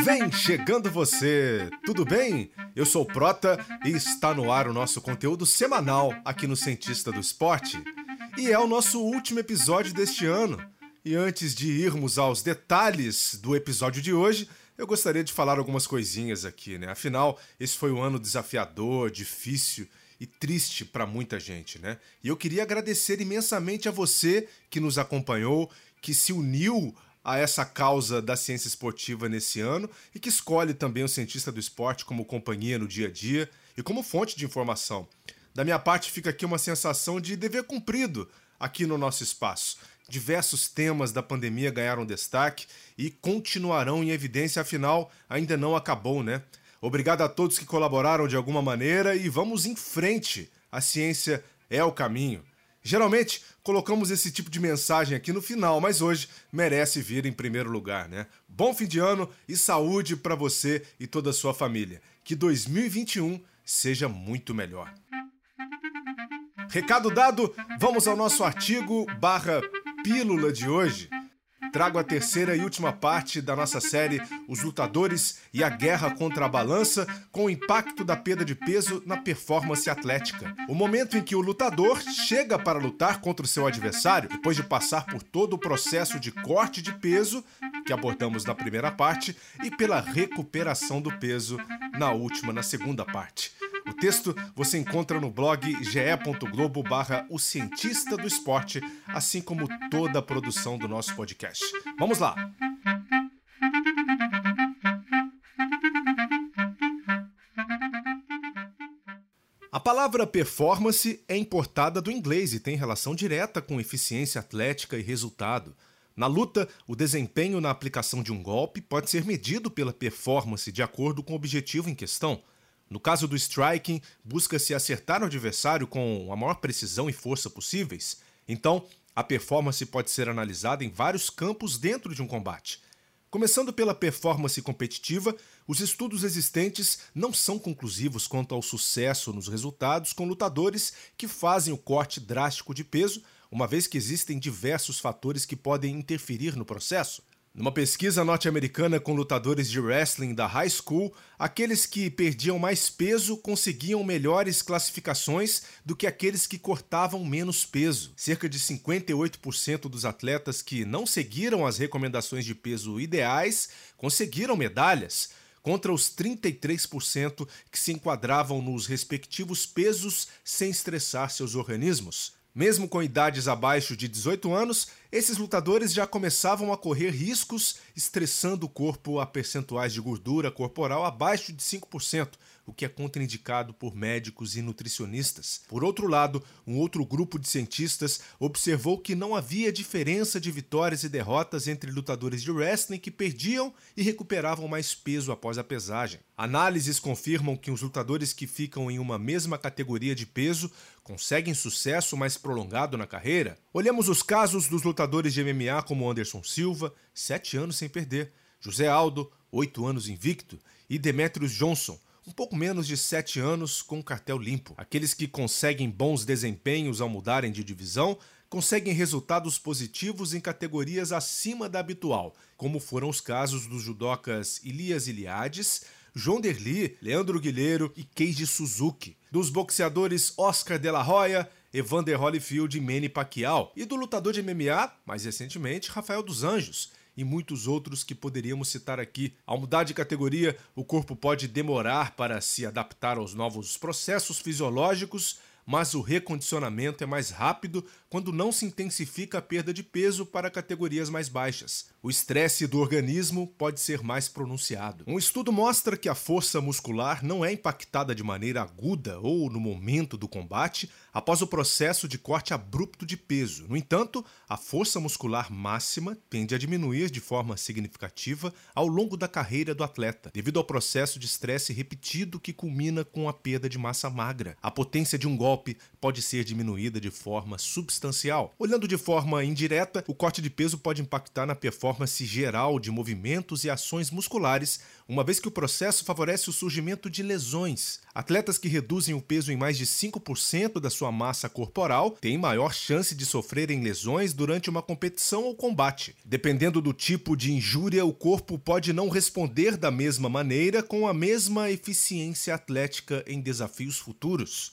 Aconchegando você, tudo bem? Eu sou o Prota e está no ar o nosso conteúdo semanal aqui no Cientista do Esporte. E é o nosso último episódio deste ano. E antes de irmos aos detalhes do episódio de hoje, eu gostaria de falar algumas coisinhas aqui, né? Afinal, esse foi um ano desafiador, difícil e triste para muita gente, né? E eu queria agradecer imensamente a você que nos acompanhou, que se uniu a essa causa da ciência esportiva nesse ano e que escolhe também o cientista do esporte como companhia no dia a dia e como fonte de informação. Da minha parte, fica aqui uma sensação de dever cumprido aqui no nosso espaço. Diversos temas da pandemia ganharam destaque e continuarão em evidência, afinal, ainda não acabou, né? Obrigado a todos que colaboraram de alguma maneira e vamos em frente. A ciência é o caminho. Geralmente colocamos esse tipo de mensagem aqui no final, mas hoje merece vir em primeiro lugar, né? Bom fim de ano e saúde para você e toda a sua família. Que 2021 seja muito melhor. Recado dado, vamos ao nosso artigo barra pílula de hoje trago a terceira e última parte da nossa série Os Lutadores e a Guerra contra a Balança, com o impacto da perda de peso na performance atlética. O momento em que o lutador chega para lutar contra o seu adversário, depois de passar por todo o processo de corte de peso, que abordamos na primeira parte, e pela recuperação do peso na última, na segunda parte. O texto você encontra no blog ge.globo barra o cientista do esporte, assim como toda a produção do nosso podcast. Vamos lá! A palavra performance é importada do inglês e tem relação direta com eficiência atlética e resultado. Na luta, o desempenho na aplicação de um golpe pode ser medido pela performance de acordo com o objetivo em questão. No caso do striking, busca-se acertar o adversário com a maior precisão e força possíveis. Então, a performance pode ser analisada em vários campos dentro de um combate. Começando pela performance competitiva, os estudos existentes não são conclusivos quanto ao sucesso nos resultados com lutadores que fazem o corte drástico de peso, uma vez que existem diversos fatores que podem interferir no processo. Numa pesquisa norte-americana com lutadores de wrestling da high school, aqueles que perdiam mais peso conseguiam melhores classificações do que aqueles que cortavam menos peso. Cerca de 58% dos atletas que não seguiram as recomendações de peso ideais conseguiram medalhas, contra os 33% que se enquadravam nos respectivos pesos sem estressar seus organismos. Mesmo com idades abaixo de 18 anos, esses lutadores já começavam a correr riscos, estressando o corpo a percentuais de gordura corporal abaixo de 5%, o que é contraindicado por médicos e nutricionistas. Por outro lado, um outro grupo de cientistas observou que não havia diferença de vitórias e derrotas entre lutadores de wrestling que perdiam e recuperavam mais peso após a pesagem. Análises confirmam que os lutadores que ficam em uma mesma categoria de peso conseguem sucesso mais prolongado na carreira. Olhamos os casos dos lutadores de MMA como Anderson Silva, sete anos sem perder, José Aldo, oito anos invicto, e Demetrius Johnson, um pouco menos de 7 anos com cartel limpo. Aqueles que conseguem bons desempenhos ao mudarem de divisão conseguem resultados positivos em categorias acima da habitual, como foram os casos dos judocas Elias Iliades, João Derli, Leandro Guilheiro e Keiji Suzuki, dos boxeadores Oscar de la Hoya, Evander Holyfield e Manny Pacquiao, e do lutador de MMA, mais recentemente, Rafael dos Anjos, e muitos outros que poderíamos citar aqui. Ao mudar de categoria, o corpo pode demorar para se adaptar aos novos processos fisiológicos, mas o recondicionamento é mais rápido quando não se intensifica a perda de peso para categorias mais baixas. O estresse do organismo pode ser mais pronunciado. Um estudo mostra que a força muscular não é impactada de maneira aguda ou no momento do combate após o processo de corte abrupto de peso. No entanto, a força muscular máxima tende a diminuir de forma significativa ao longo da carreira do atleta, devido ao processo de estresse repetido que culmina com a perda de massa magra. A potência de um golpe pode ser diminuída de forma substancial. Olhando de forma indireta, o corte de peso pode impactar na performance geral de movimentos e ações musculares, uma vez que o processo favorece o surgimento de lesões. Atletas que reduzem o peso em mais de 5% da sua massa corporal têm maior chance de sofrerem lesões durante uma competição ou combate. Dependendo do tipo de injúria, o corpo pode não responder da mesma maneira com a mesma eficiência atlética em desafios futuros.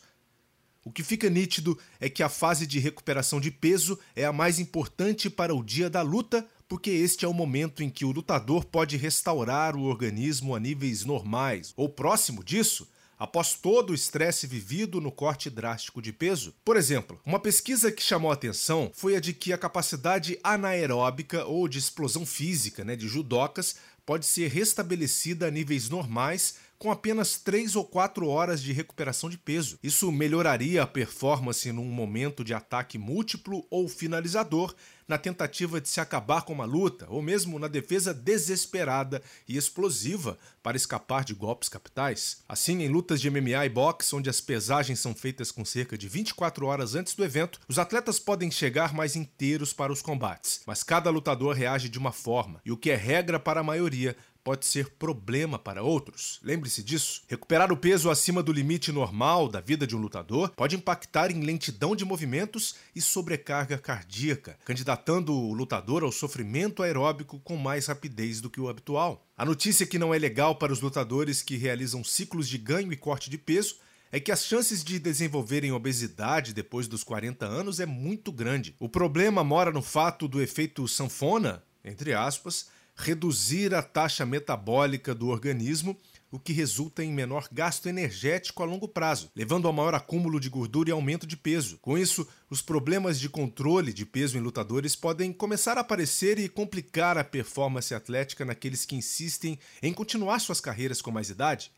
O que fica nítido é que a fase de recuperação de peso é a mais importante para o dia da luta, porque este é o momento em que o lutador pode restaurar o organismo a níveis normais ou próximo disso após todo o estresse vivido no corte drástico de peso? Por exemplo, uma pesquisa que chamou atenção foi a de que a capacidade anaeróbica ou de explosão física né, de judocas pode ser restabelecida a níveis normais com apenas 3 ou 4 horas de recuperação de peso. Isso melhoraria a performance num momento de ataque múltiplo ou finalizador, na tentativa de se acabar com uma luta, ou mesmo na defesa desesperada e explosiva para escapar de golpes capitais. Assim, em lutas de MMA e boxe, onde as pesagens são feitas com cerca de 24 horas antes do evento, os atletas podem chegar mais inteiros para os combates, mas cada lutador reage de uma forma, e o que é regra para a maioria pode ser problema para outros. Lembre-se disso. Recuperar o peso acima do limite normal da vida de um lutador pode impactar em lentidão de movimentos e sobrecarga cardíaca, candidatando o lutador ao sofrimento aeróbico com mais rapidez do que o habitual. A notícia que não é legal para os lutadores que realizam ciclos de ganho e corte de peso é que as chances de desenvolverem obesidade depois dos 40 anos é muito grande. O problema mora no fato do efeito sanfona, entre aspas, reduzir a taxa metabólica do organismo, o que resulta em menor gasto energético a longo prazo, levando a maior acúmulo de gordura e aumento de peso. Com isso, os problemas de controle de peso em lutadores podem começar a aparecer e complicar a performance atlética naqueles que insistem em continuar suas carreiras com mais idade.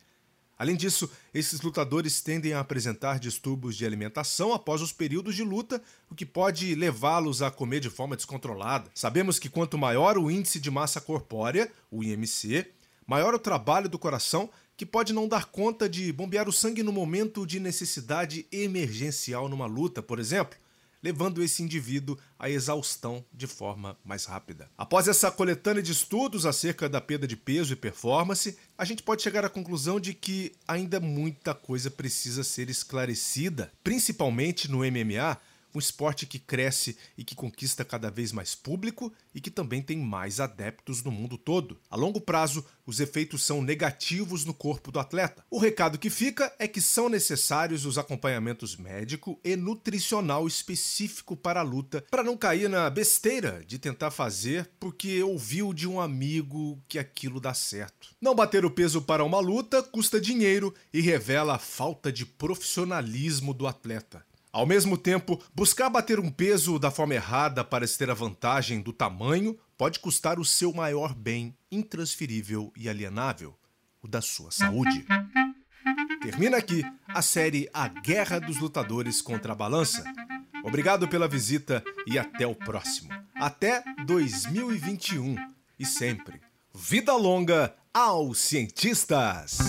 Além disso, esses lutadores tendem a apresentar distúrbios de alimentação após os períodos de luta, o que pode levá-los a comer de forma descontrolada. Sabemos que quanto maior o índice de massa corpórea, o IMC, maior o trabalho do coração, que pode não dar conta de bombear o sangue no momento de necessidade emergencial numa luta, por exemplo levando esse indivíduo à exaustão de forma mais rápida. Após essa coletânea de estudos acerca da perda de peso e performance, a gente pode chegar à conclusão de que ainda muita coisa precisa ser esclarecida, principalmente no MMA, um esporte que cresce e que conquista cada vez mais público e que também tem mais adeptos no mundo todo. A longo prazo, os efeitos são negativos no corpo do atleta. O recado que fica é que são necessários os acompanhamentos médico e nutricional específico para a luta, para não cair na besteira de tentar fazer porque ouviu de um amigo que aquilo dá certo. Não bater o peso para uma luta custa dinheiro e revela a falta de profissionalismo do atleta. Ao mesmo tempo, buscar bater um peso da forma errada para se ter a vantagem do tamanho pode custar o seu maior bem intransferível e alienável, o da sua saúde. Termina aqui a série A Guerra dos Lutadores contra a Balança. Obrigado pela visita e até o próximo. Até 2021 e sempre. Vida longa aos cientistas!